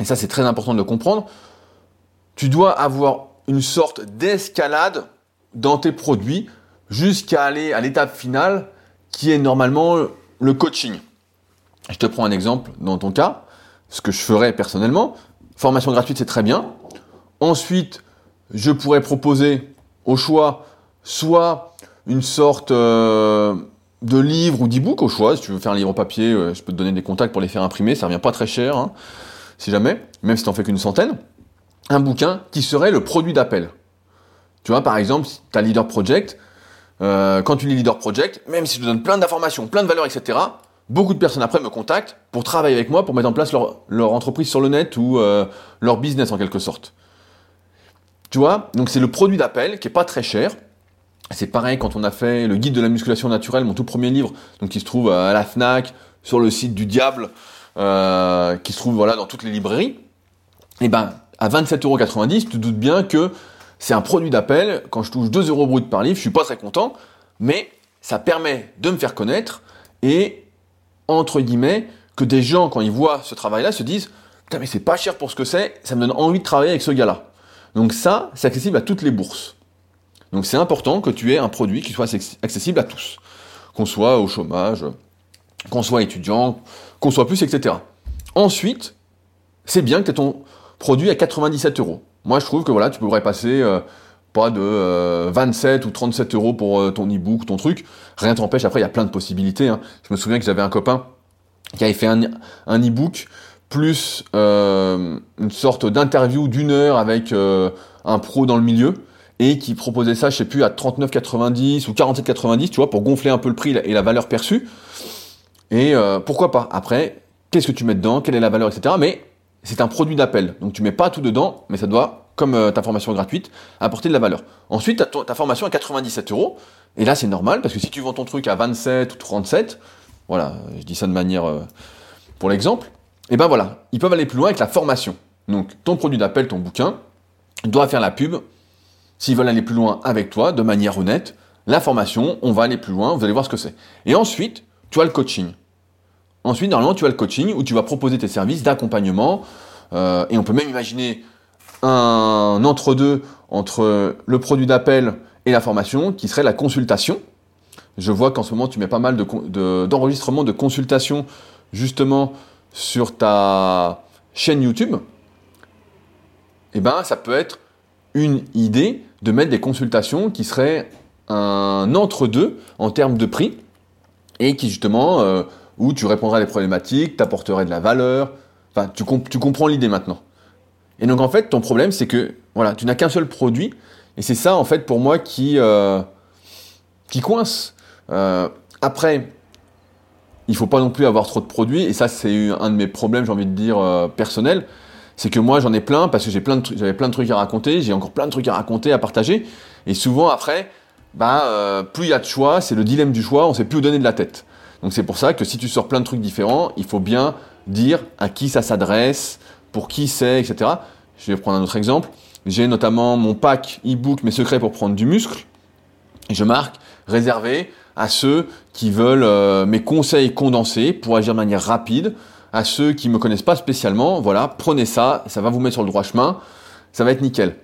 A: et ça c'est très important de le comprendre, tu dois avoir une sorte d'escalade dans tes produits jusqu'à aller à l'étape finale qui est normalement le coaching. Je te prends un exemple dans ton cas, ce que je ferais personnellement. Formation gratuite, c'est très bien. Ensuite, je pourrais proposer au choix soit une sorte euh, de livre ou d'e-book au choix. Si tu veux faire un livre papier, euh, je peux te donner des contacts pour les faire imprimer. Ça revient pas très cher, hein, si jamais, même si tu n'en fais qu'une centaine. Un bouquin qui serait le produit d'appel. Tu vois, par exemple, si tu as Leader Project, euh, quand tu lis Leader Project, même si je te donne plein d'informations, plein de valeurs, etc., beaucoup de personnes après me contactent pour travailler avec moi, pour mettre en place leur, entreprise sur le net ou euh, leur business en quelque sorte. Tu vois, donc c'est le produit d'appel qui est pas très cher. C'est pareil quand on a fait le guide de la musculation naturelle, mon tout premier livre, donc qui se trouve à la Fnac, sur le site du diable, euh, qui se trouve voilà dans toutes les librairies. Et eh ben à 27,90€, tu te doutes bien que c'est un produit d'appel. Quand je touche 2 euros brut par livre, je suis pas très content, mais ça permet de me faire connaître et entre guillemets, que des gens, quand ils voient ce travail-là, se disent Putain, mais c'est pas cher pour ce que c'est, ça me donne envie de travailler avec ce gars-là. Donc, ça, c'est accessible à toutes les bourses. Donc, c'est important que tu aies un produit qui soit accessible à tous. Qu'on soit au chômage, qu'on soit étudiant, qu'on soit plus, etc. Ensuite, c'est bien que tu aies ton produit à 97 euros. Moi, je trouve que voilà, tu pourrais passer euh, pas de 27 euh, ou 37 euros pour euh, ton e-book, ton truc. Rien t'empêche. Après, il y a plein de possibilités. Hein. Je me souviens que j'avais un copain qui avait fait un, e-book plus une sorte d'interview d'une heure avec un pro dans le milieu et qui proposait ça, je sais plus, à 39,90 ou 47,90, tu vois, pour gonfler un peu le prix et la valeur perçue. Et pourquoi pas? Après, qu'est-ce que tu mets dedans? Quelle est la valeur, etc. Mais c'est un produit d'appel. Donc tu mets pas tout dedans, mais ça doit comme euh, ta formation gratuite, apporter de la valeur. Ensuite, ta, ta formation à 97 euros, et là c'est normal, parce que si tu vends ton truc à 27 ou 37, voilà, je dis ça de manière euh, pour l'exemple, et ben voilà, ils peuvent aller plus loin avec la formation. Donc ton produit d'appel, ton bouquin, doit faire la pub, s'ils veulent aller plus loin avec toi, de manière honnête, la formation, on va aller plus loin, vous allez voir ce que c'est. Et ensuite, tu as le coaching. Ensuite, normalement, tu as le coaching où tu vas proposer tes services d'accompagnement, euh, et on peut même imaginer un entre-deux entre le produit d'appel et la formation qui serait la consultation. Je vois qu'en ce moment tu mets pas mal d'enregistrements de, de consultations justement sur ta chaîne YouTube. Eh ben, ça peut être une idée de mettre des consultations qui seraient un entre-deux en termes de prix et qui justement, euh, où tu répondrais à des problématiques, t'apporterais de la valeur. Enfin, tu, tu comprends l'idée maintenant. Et donc en fait, ton problème, c'est que voilà, tu n'as qu'un seul produit, et c'est ça en fait pour moi qui euh, qui coince. Euh, après, il faut pas non plus avoir trop de produits, et ça c'est un de mes problèmes, j'ai envie de dire euh, personnels, c'est que moi j'en ai plein parce que j'ai plein j'avais plein de trucs à raconter, j'ai encore plein de trucs à raconter, à partager, et souvent après, bah euh, plus il y a de choix, c'est le dilemme du choix, on sait plus où donner de la tête. Donc c'est pour ça que si tu sors plein de trucs différents, il faut bien dire à qui ça s'adresse, pour qui c'est, etc. Je vais prendre un autre exemple. J'ai notamment mon pack e-book Mes secrets pour prendre du muscle. Je marque réservé à ceux qui veulent euh, mes conseils condensés pour agir de manière rapide. À ceux qui me connaissent pas spécialement, voilà, prenez ça, ça va vous mettre sur le droit chemin, ça va être nickel.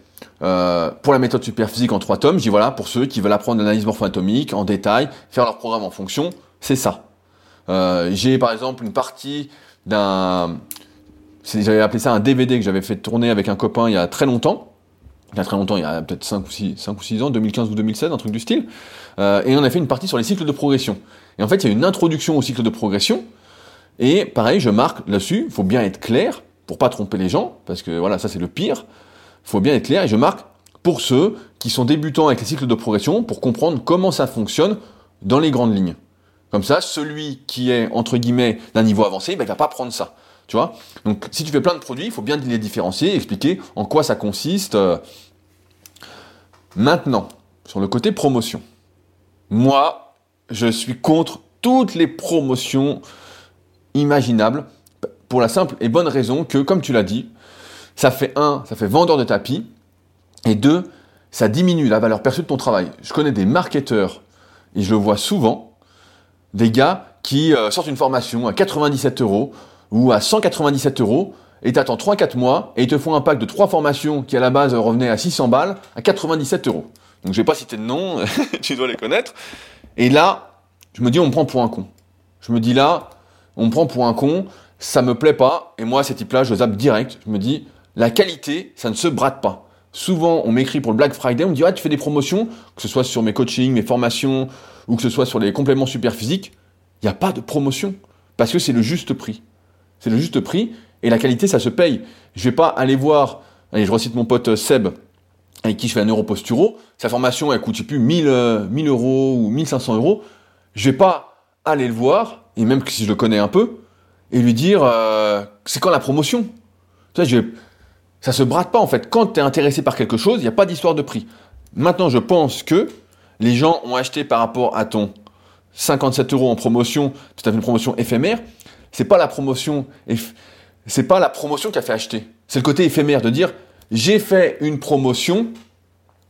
A: Euh, pour la méthode super physique en trois tomes, je dis voilà, pour ceux qui veulent apprendre l'analyse morpho-atomique en détail, faire leur programme en fonction, c'est ça. Euh, j'ai par exemple une partie d'un j'avais appelé ça un DVD que j'avais fait tourner avec un copain il y a très longtemps. Il y a très longtemps, il y a peut-être 5 ou 6, 5 ou 6 ans, 2015 ou 2016, un truc du style. Euh, et on a fait une partie sur les cycles de progression. Et en fait, il y a une introduction au cycle de progression. Et pareil, je marque là-dessus, il faut bien être clair pour pas tromper les gens, parce que voilà, ça c'est le pire. Il faut bien être clair et je marque pour ceux qui sont débutants avec les cycles de progression pour comprendre comment ça fonctionne dans les grandes lignes. Comme ça, celui qui est entre guillemets d'un niveau avancé, ben, il va pas prendre ça. Tu vois? Donc, si tu fais plein de produits, il faut bien les différencier, expliquer en quoi ça consiste. Maintenant, sur le côté promotion. Moi, je suis contre toutes les promotions imaginables pour la simple et bonne raison que, comme tu l'as dit, ça fait un, ça fait vendeur de tapis, et deux, ça diminue la valeur perçue de ton travail. Je connais des marketeurs, et je le vois souvent, des gars qui euh, sortent une formation à 97 euros, ou à 197 euros, et t'attends 3-4 mois, et ils te font un pack de 3 formations qui à la base revenait à 600 balles, à 97 euros. Donc je vais pas citer de nom, tu dois les connaître. Et là, je me dis on me prend pour un con. Je me dis là, on me prend pour un con, ça me plaît pas, et moi ces types-là, je zappe direct. Je me dis, la qualité, ça ne se brade pas. Souvent, on m'écrit pour le Black Friday, on me dit, ah, tu fais des promotions, que ce soit sur mes coachings, mes formations, ou que ce soit sur les compléments super physiques. Il n'y a pas de promotion. Parce que c'est le juste prix. C'est le juste prix et la qualité, ça se paye. Je vais pas aller voir, allez, je recite mon pote Seb, avec qui je fais un neuroposturo. Sa formation, elle coûte, je sais plus, 1000, 1000 euh, euros ou 1500 euros. Je vais pas aller le voir, et même si je le connais un peu, et lui dire, euh, c'est quand la promotion? Vois, je ça se brade pas en fait. Quand tu es intéressé par quelque chose, il n'y a pas d'histoire de prix. Maintenant, je pense que les gens ont acheté par rapport à ton 57 euros en promotion, tu as fait une promotion éphémère, c'est pas la promotion, c'est pas la promotion qui a fait acheter. C'est le côté éphémère de dire j'ai fait une promotion,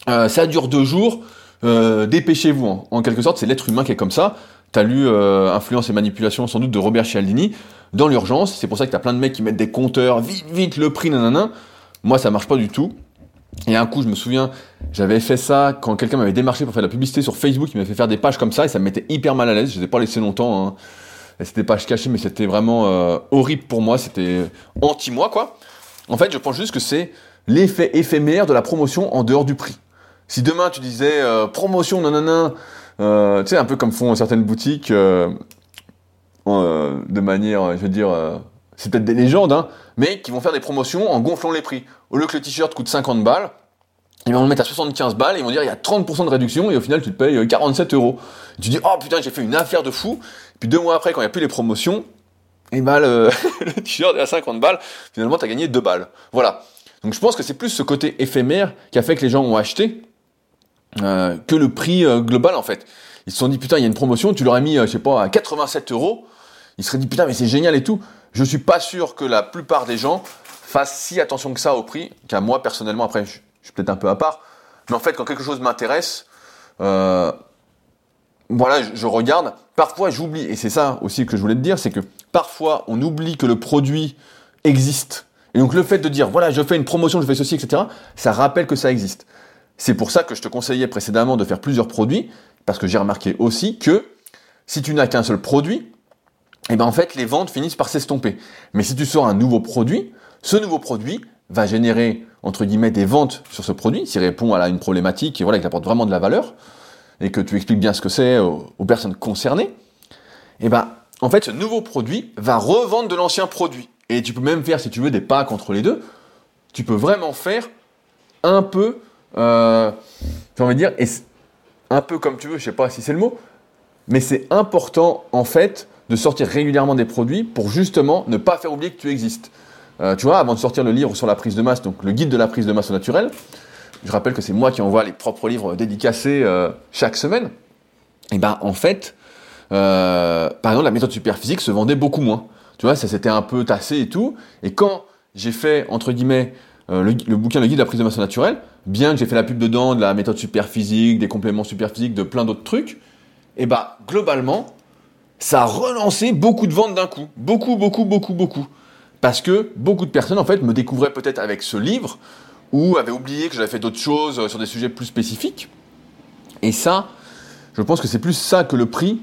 A: euh, ça dure deux jours, euh, dépêchez-vous. En, quelque sorte, c'est l'être humain qui est comme ça. T'as lu euh, Influence et manipulation sans doute de Robert Cialdini dans l'urgence. C'est pour ça que t'as plein de mecs qui mettent des compteurs, vite, vite, le prix, nanana. Moi, ça marche pas du tout. Et un coup, je me souviens, j'avais fait ça quand quelqu'un m'avait démarché pour faire de la publicité sur Facebook, il m'avait fait faire des pages comme ça et ça me mettait hyper mal à l'aise. Je les ai pas laissé longtemps. Hein c'était pas caché, mais c'était vraiment euh, horrible pour moi, c'était anti-moi, quoi. En fait, je pense juste que c'est l'effet éphémère de la promotion en dehors du prix. Si demain tu disais euh, promotion, nanana, euh, tu sais, un peu comme font certaines boutiques, de manière, je veux dire, c'est peut-être des légendes, hein, mais qui vont faire des promotions en gonflant les prix. Au lieu que le t-shirt coûte 50 balles, ils vont le mettre à 75 balles et ils vont dire il y a 30% de réduction et au final tu te payes 47 euros. Tu dis oh putain j'ai fait une affaire de fou. Puis deux mois après quand il n'y a plus les promotions, et bah le, t-shirt est à 50 balles, finalement tu as gagné 2 balles. Voilà. Donc je pense que c'est plus ce côté éphémère qui a fait que les gens ont acheté euh, que le prix euh, global en fait. Ils se sont dit putain il y a une promotion, tu l'aurais mis euh, je sais pas à 87 euros. Ils se seraient dit putain mais c'est génial et tout. Je suis pas sûr que la plupart des gens fassent si attention que ça au prix, qu'à moi personnellement après je, je suis peut-être un peu à part, mais en fait, quand quelque chose m'intéresse, euh, voilà, je, regarde. Parfois, j'oublie, et c'est ça aussi que je voulais te dire, c'est que parfois, on oublie que le produit existe Et donc le fait de dire, voilà, je fais une promotion, je fais ceci, etc., ça rappelle que ça existe. C'est pour ça que je te conseillais précédemment de faire plusieurs produits, parce que j'ai remarqué aussi que si tu n'as qu'un seul produit, eh ben en fait les ventes finissent par s'estomper. Mais si tu sors un nouveau produit, ce nouveau produit va générer entre guillemets des ventes sur ce produit, s'il répond à une problématique et voilà, qu'il apporte vraiment de la valeur et que tu expliques bien ce que c'est aux, personnes concernées. Et eh ben en fait ce nouveau produit va revendre de l'ancien produit. Et tu peux même faire si tu veux des packs entre les deux. Tu peux vraiment faire un peu, euh, j'ai envie de dire, et un peu comme tu veux, je sais pas si c'est le mot, mais c'est important en fait de sortir régulièrement des produits pour justement ne pas faire oublier que tu existes. Euh, tu vois, avant de sortir le livre sur la prise de masse, donc le guide de la prise de masse naturelle, je rappelle que c'est moi qui envoie les propres livres dédicacés euh, chaque semaine. Et ben en fait, euh, par exemple, la méthode superphysique se vendait beaucoup moins. Tu vois, ça s'était un peu tassé et tout. Et quand j'ai fait entre guillemets le, bouquin Le guide de la prise de masse naturelle, bien que j'ai fait la pub dedans de la méthode superphysique, des compléments superphysiques, de plein d'autres trucs, et bah globalement, ça a relancé beaucoup de ventes d'un coup. Beaucoup, beaucoup, beaucoup, beaucoup. Parce que beaucoup de personnes, en fait, me découvraient peut-être avec ce livre, ou avaient oublié que j'avais fait d'autres choses euh, sur des sujets plus spécifiques. Et ça, je pense que c'est plus ça que le prix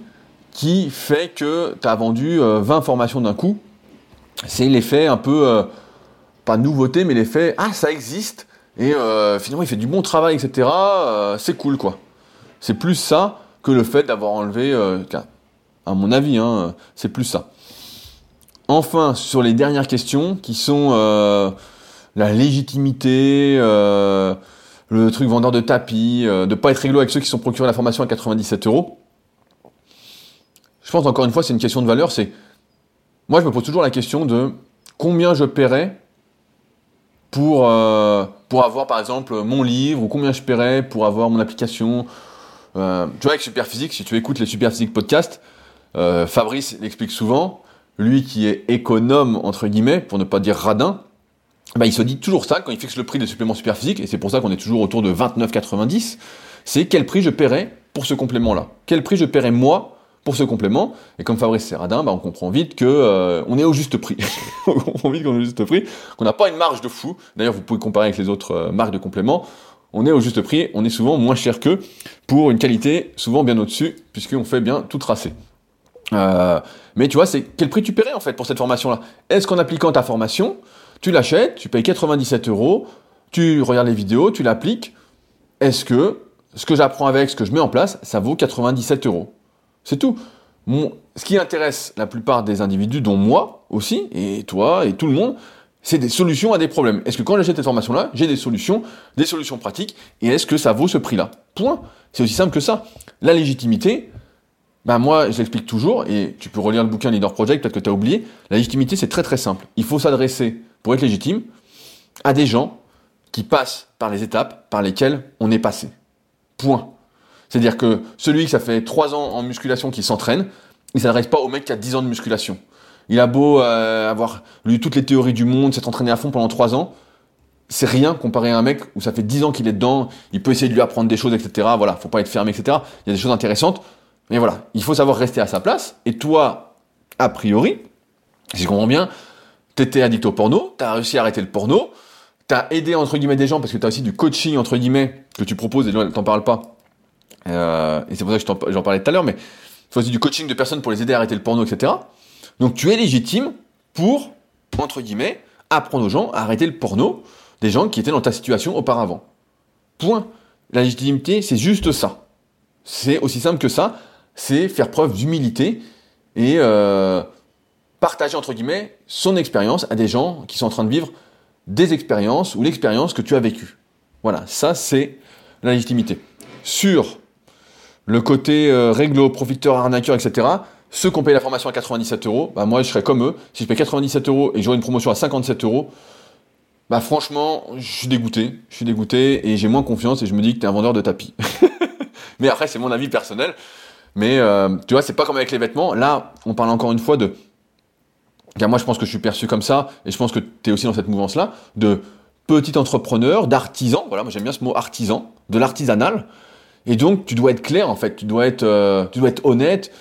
A: qui fait que tu as vendu 20 euh, formations d'un coup. C'est l'effet un peu, euh, pas nouveauté, mais l'effet, ah, ça existe, et finalement il fait du bon travail, etc. c'est cool, quoi. C'est plus ça que le fait d'avoir enlevé, euh, à mon avis, hein, c'est plus ça. Enfin, sur les dernières questions, qui sont euh, la légitimité, euh, le truc vendeur de tapis, de ne pas être réglo avec ceux qui sont procurés la formation à 97 euros. Je pense encore une fois, c'est une question de valeur. C'est moi, je me pose toujours la question de combien je paierais pour pour avoir par exemple mon livre ou combien je paierais pour avoir mon application euh, tu vois, avec Superphysique, si tu écoutes les Superphysique podcasts, euh, Fabrice l'explique souvent, lui qui est économe, entre guillemets, pour ne pas dire radin, bah, il se dit toujours ça quand il fixe le prix des suppléments Superphysique, et c'est pour ça qu'on est toujours autour de 29,90, c'est quel prix je paierais pour ce complément-là? Quel prix je paierais moi pour ce complément? Et comme Fabrice c'est radin, bah, on comprend vite que euh, on est au juste prix. on comprend vite qu'on est au juste prix, qu'on n'a pas une marge de fou. D'ailleurs, vous pouvez comparer avec les autres euh, marques de compléments on est au juste prix, on est souvent moins cher qu'eux, pour une qualité souvent bien au-dessus, puisqu'on fait bien tout tracé. Euh, mais tu vois, c'est quel prix tu paierais en fait pour cette formation-là? Est-ce qu'en appliquant ta formation, tu l'achètes, tu payes 97 euros, tu regardes les vidéos, tu l'appliques Est-ce que ce que j'apprends avec, ce que je mets en place, ça vaut 97 euros? C'est tout. ce qui intéresse la plupart des individus, dont moi aussi, et toi, et tout le monde, c'est des solutions à des problèmes. Est-ce que quand j'achète cette formation-là, j'ai des solutions, des solutions pratiques, et est-ce que ça vaut ce prix-là? Point. C'est aussi simple que ça. La légitimité, ben moi, je l'explique toujours, et tu peux relire le bouquin Leader Project, peut-être que tu as oublié, la légitimité, c'est très très simple. Il faut s'adresser, pour être légitime, à des gens qui passent par les étapes par lesquelles on est passé. Point. C'est-à-dire que celui qui ça fait 3 ans en musculation qui s'entraîne, il s'adresse pas au mec qui a 10 ans de musculation. Il a beau euh, avoir lu toutes les théories du monde, s'être entraîné à fond pendant trois ans, c'est rien comparé à un mec où ça fait dix ans qu'il est dedans, il peut essayer de lui apprendre des choses, etc. Voilà, faut pas être fermé, etc. Il y a des choses intéressantes, mais voilà, il faut savoir rester à sa place. Et toi, a priori, si je comprends bien, t'étais addict au porno, t'as réussi à arrêter le porno, t'as aidé entre guillemets des gens parce que t'as aussi du coaching entre guillemets que tu proposes, et t'en parles pas. Euh, et c'est pour ça que j'en parlais tout à l'heure, mais faut aussi du coaching de personnes pour les aider à arrêter le porno, etc. Donc tu es légitime pour, entre guillemets, apprendre aux gens à arrêter le porno des gens qui étaient dans ta situation auparavant. Point. La légitimité, c'est juste ça. C'est aussi simple que ça. C'est faire preuve d'humilité et euh, partager, entre guillemets, son expérience à des gens qui sont en train de vivre des expériences ou l'expérience que tu as vécue. Voilà, ça c'est la légitimité. Sur le côté euh, réglo, profiteur, arnaqueur, etc., ceux qui ont payé la formation à 97 euros, bah moi je serais comme eux. Si je paye 97 euros et j'aurais une promotion à 57 euros, bah franchement, je suis dégoûté. Je suis dégoûté et j'ai moins confiance et je me dis que tu es un vendeur de tapis. Mais après, c'est mon avis personnel. Mais euh, tu vois, c'est pas comme avec les vêtements. Là, on parle encore une fois de. Car moi, je pense que je suis perçu comme ça, et je pense que tu es aussi dans cette mouvance-là, de petit entrepreneur, d'artisan. Voilà, moi j'aime bien ce mot artisan, de l'artisanal. Et donc, tu dois être clair en fait. Tu dois être, euh, tu dois être honnête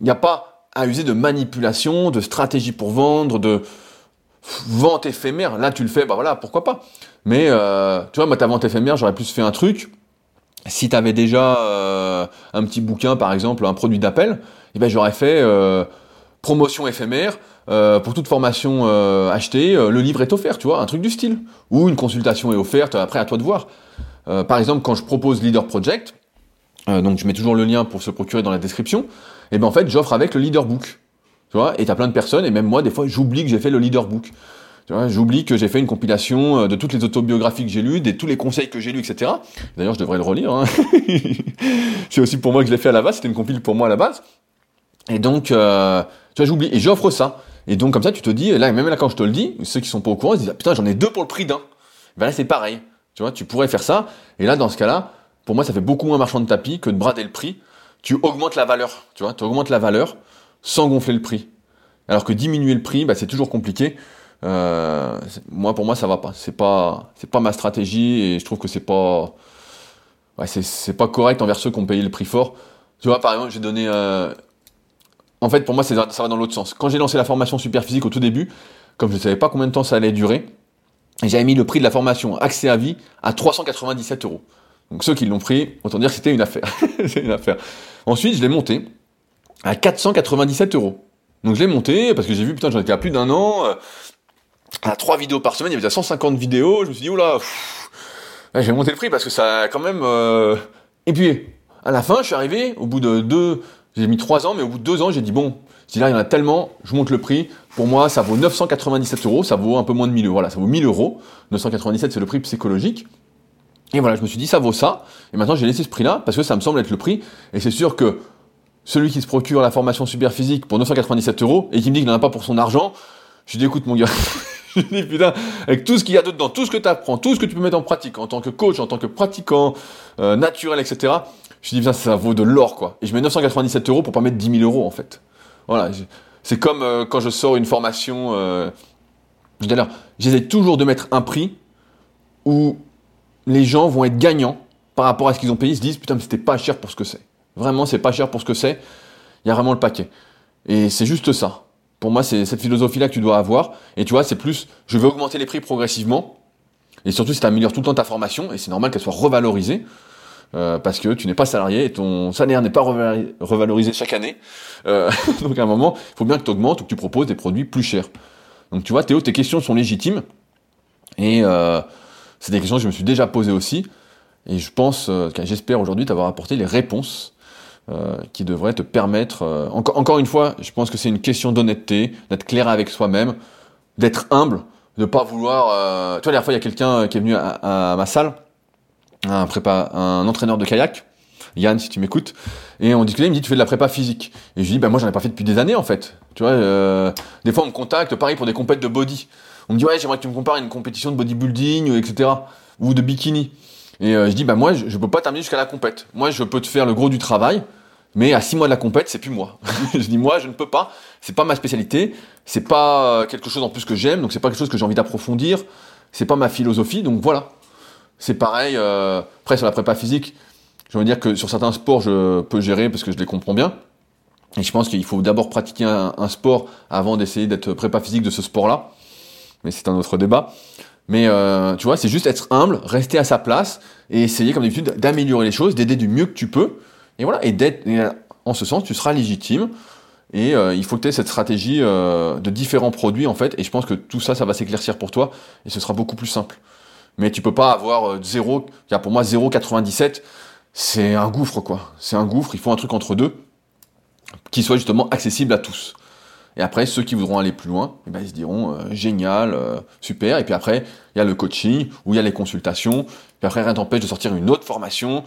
A: il n'y a pas à user de manipulation, de stratégie pour vendre, de... vente éphémère, là tu le fais, bah voilà, pourquoi pas. Mais euh, tu vois, moi ta vente éphémère, j'aurais plus fait un truc. Si tu avais déjà euh, un petit bouquin, par exemple, un produit d'appel, eh ben j'aurais fait euh, promotion éphémère. pour toute formation achetée, le livre est offert, tu vois, un truc du style. Ou une consultation est offerte, après à toi de voir. par exemple, quand je propose Leader Project, donc je mets toujours le lien pour se procurer dans la description, et eh ben en fait j'offre avec le Leader Book. Tu vois, et t'as plein de personnes, et même moi, des fois, j'oublie que j'ai fait le leader book. J'oublie que j'ai fait une compilation euh, de toutes les autobiographies que j'ai lues, de tous les conseils que j'ai lus, etc. D'ailleurs, je devrais le relire. Hein. c'est aussi pour moi que je l'ai fait à la base. C'était une compile pour moi à la base. Et donc, euh, tu vois, j'oublie. Et j'offre ça. Et donc, comme ça, tu te dis, là, même là, quand je te le dis, ceux qui sont pas au courant, ils disent, ah, putain, j'en ai deux pour le prix d'un. Ben là, c'est pareil. Tu vois, tu pourrais faire ça. Et là, dans ce cas-là, pour moi, ça fait beaucoup moins marchand de tapis que de brader le prix. Tu augmentes la valeur. Tu vois, tu augmentes la valeur sans gonfler le prix. Alors que diminuer le prix, bah, c'est toujours compliqué. Euh, moi, pour moi, ça va pas. C'est pas, c'est pas ma stratégie et je trouve que c'est pas, c'est, pas correct envers ceux qui ont payé le prix fort. Tu vois, par exemple, j'ai donné, euh... en fait, pour moi, ça va dans l'autre sens. Quand j'ai lancé la formation super physique au tout début, comme je ne savais pas combien de temps ça allait durer, j'avais mis le prix de la formation accès à vie à 397 euros. Donc ceux qui l'ont pris, autant dire que c'était une affaire. c'est une affaire. Ensuite, je l'ai monté à 497 euros. Donc je l'ai monté parce que j'ai vu, putain, j'en étais à plus d'un an. À trois vidéos par semaine, il y avait déjà 150 vidéos. Je me suis dit, oula, je vais monter le prix parce que ça a quand même. Euh... Et puis, à la fin, je suis arrivé, au bout de deux. J'ai mis trois ans, mais au bout de deux ans, j'ai dit, bon, si là, il y en a tellement, je monte le prix. Pour moi, ça vaut 997 euros, ça vaut un peu moins de 1000 euros. Voilà, ça vaut 1000 euros. 997, c'est le prix psychologique. Et voilà, je me suis dit, ça vaut ça. Et maintenant, j'ai laissé ce prix-là parce que ça me semble être le prix. Et c'est sûr que celui qui se procure la formation super physique pour 997 euros et qui me dit qu'il n'en a pas pour son argent, je dis écoute mon gars, je dis putain, avec tout ce qu'il y a dedans, tout ce que tu apprends, tout ce que tu peux mettre en pratique en tant que coach, en tant que pratiquant, euh, naturel, etc. Je dis putain, ça vaut de l'or quoi. Et je mets 997 euros pour pas mettre 10 000 euros en fait. Voilà, c'est comme euh, quand je sors une formation. Euh, D'ailleurs, j'essaie toujours de mettre un prix où les gens vont être gagnants par rapport à ce qu'ils ont payé. Ils se disent putain, mais c'était pas cher pour ce que c'est. Vraiment, c'est pas cher pour ce que c'est. Il y a vraiment le paquet. Et c'est juste ça. Pour moi, c'est cette philosophie-là que tu dois avoir. Et tu vois, c'est plus, je veux augmenter les prix progressivement. Et surtout, si tu améliores tout le temps ta formation, et c'est normal qu'elle soit revalorisée, euh, parce que tu n'es pas salarié et ton salaire n'est pas revalorisé chaque année. Euh, donc à un moment, il faut bien que tu augmentes ou que tu proposes des produits plus chers. Donc tu vois, Théo, tes questions sont légitimes. Et euh, c'est des questions que je me suis déjà posées aussi. Et je pense, euh, j'espère aujourd'hui t'avoir apporté les réponses euh, qui devrait te permettre, euh, encore une fois, je pense que c'est une question d'honnêteté, d'être clair avec soi-même, d'être humble, de pas vouloir... Euh... Tu vois, la dernière fois, il y a quelqu'un qui est venu à, ma salle, un prépa, un entraîneur de kayak, Yann, si tu m'écoutes, et on discutait, il me dit, tu fais de la prépa physique. Et je lui dis, bah moi, j'en ai pas fait depuis des années, en fait. Tu vois, euh, des fois, on me contacte, pareil, pour des compètes de body. On me dit, ouais, j'aimerais que tu me compares à une compétition de bodybuilding, etc., ou de bikini. Et je dis, bah moi, je, je peux pas terminer jusqu'à la compète. Moi, je peux te faire le gros du travail, mais à six mois de la compète, c'est plus moi. je dis moi, je ne peux pas. C'est pas ma spécialité. C'est pas quelque chose en plus que j'aime. Donc c'est pas quelque chose que j'ai envie d'approfondir. C'est pas ma philosophie. Donc voilà. C'est pareil. Euh, après sur la prépa physique, je veux dire que sur certains sports, je peux gérer parce que je les comprends bien. Et je pense qu'il faut d'abord pratiquer un, sport avant d'essayer d'être prépa physique de ce sport-là. Mais c'est un autre débat. Mais euh, tu vois, c'est juste être humble, rester à sa place et essayer, comme d'habitude, d'améliorer les choses, d'aider du mieux que tu peux. Et voilà, et d'être, en ce sens, tu seras légitime. Et euh, il faut que tu aies cette stratégie euh, de différents produits, en fait. Et je pense que tout ça, ça va s'éclaircir pour toi. Et ce sera beaucoup plus simple. Mais tu peux pas avoir euh, 0, pour moi 0,97, c'est un gouffre, quoi. C'est un gouffre, il faut un truc entre deux qui soit justement accessible à tous. Et après, ceux qui voudront aller plus loin, eh ben, ils se diront euh, génial, super. Et puis après, il y a le coaching, ou il y a les consultations. Puis après, rien t'empêche de sortir une autre formation.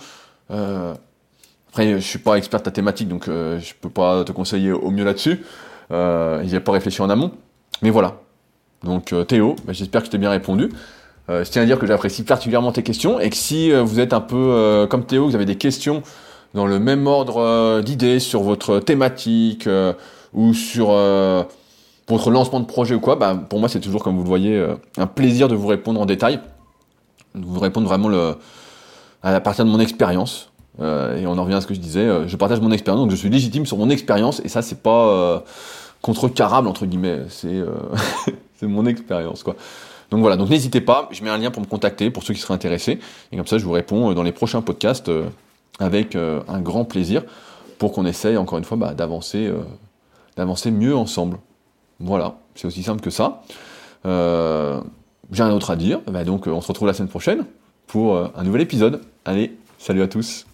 A: Après, je suis pas expert de ta thématique, donc euh, je peux pas te conseiller au mieux là-dessus. Euh, J'ai pas réfléchi en amont. Mais voilà. Donc euh, Théo, bah, j'espère que je t'ai bien répondu. Euh, je tiens à dire que j'apprécie particulièrement tes questions et que si vous êtes un peu comme Théo, vous avez des questions dans le même ordre d'idées sur votre thématique ou sur votre lancement de projet ou quoi, bah, pour moi c'est toujours, comme vous le voyez, un plaisir de vous répondre en détail, de vous répondre vraiment à partir de mon expérience. Euh, et on en revient à ce que je disais, euh, je partage mon expérience, donc je suis légitime sur mon expérience, et ça c'est pas, euh, contrecarrable, entre guillemets. C'est c'est mon expérience, quoi. Donc voilà, donc n'hésitez pas, je mets un lien pour me contacter pour ceux qui seraient intéressés, et comme ça je vous réponds dans les prochains podcasts avec un grand plaisir pour qu'on essaye encore une fois bah, d'avancer, d'avancer mieux ensemble. Voilà, c'est aussi simple que ça. J'ai rien d'autre à dire, bah, donc on se retrouve la semaine prochaine pour un nouvel épisode. Allez, salut à tous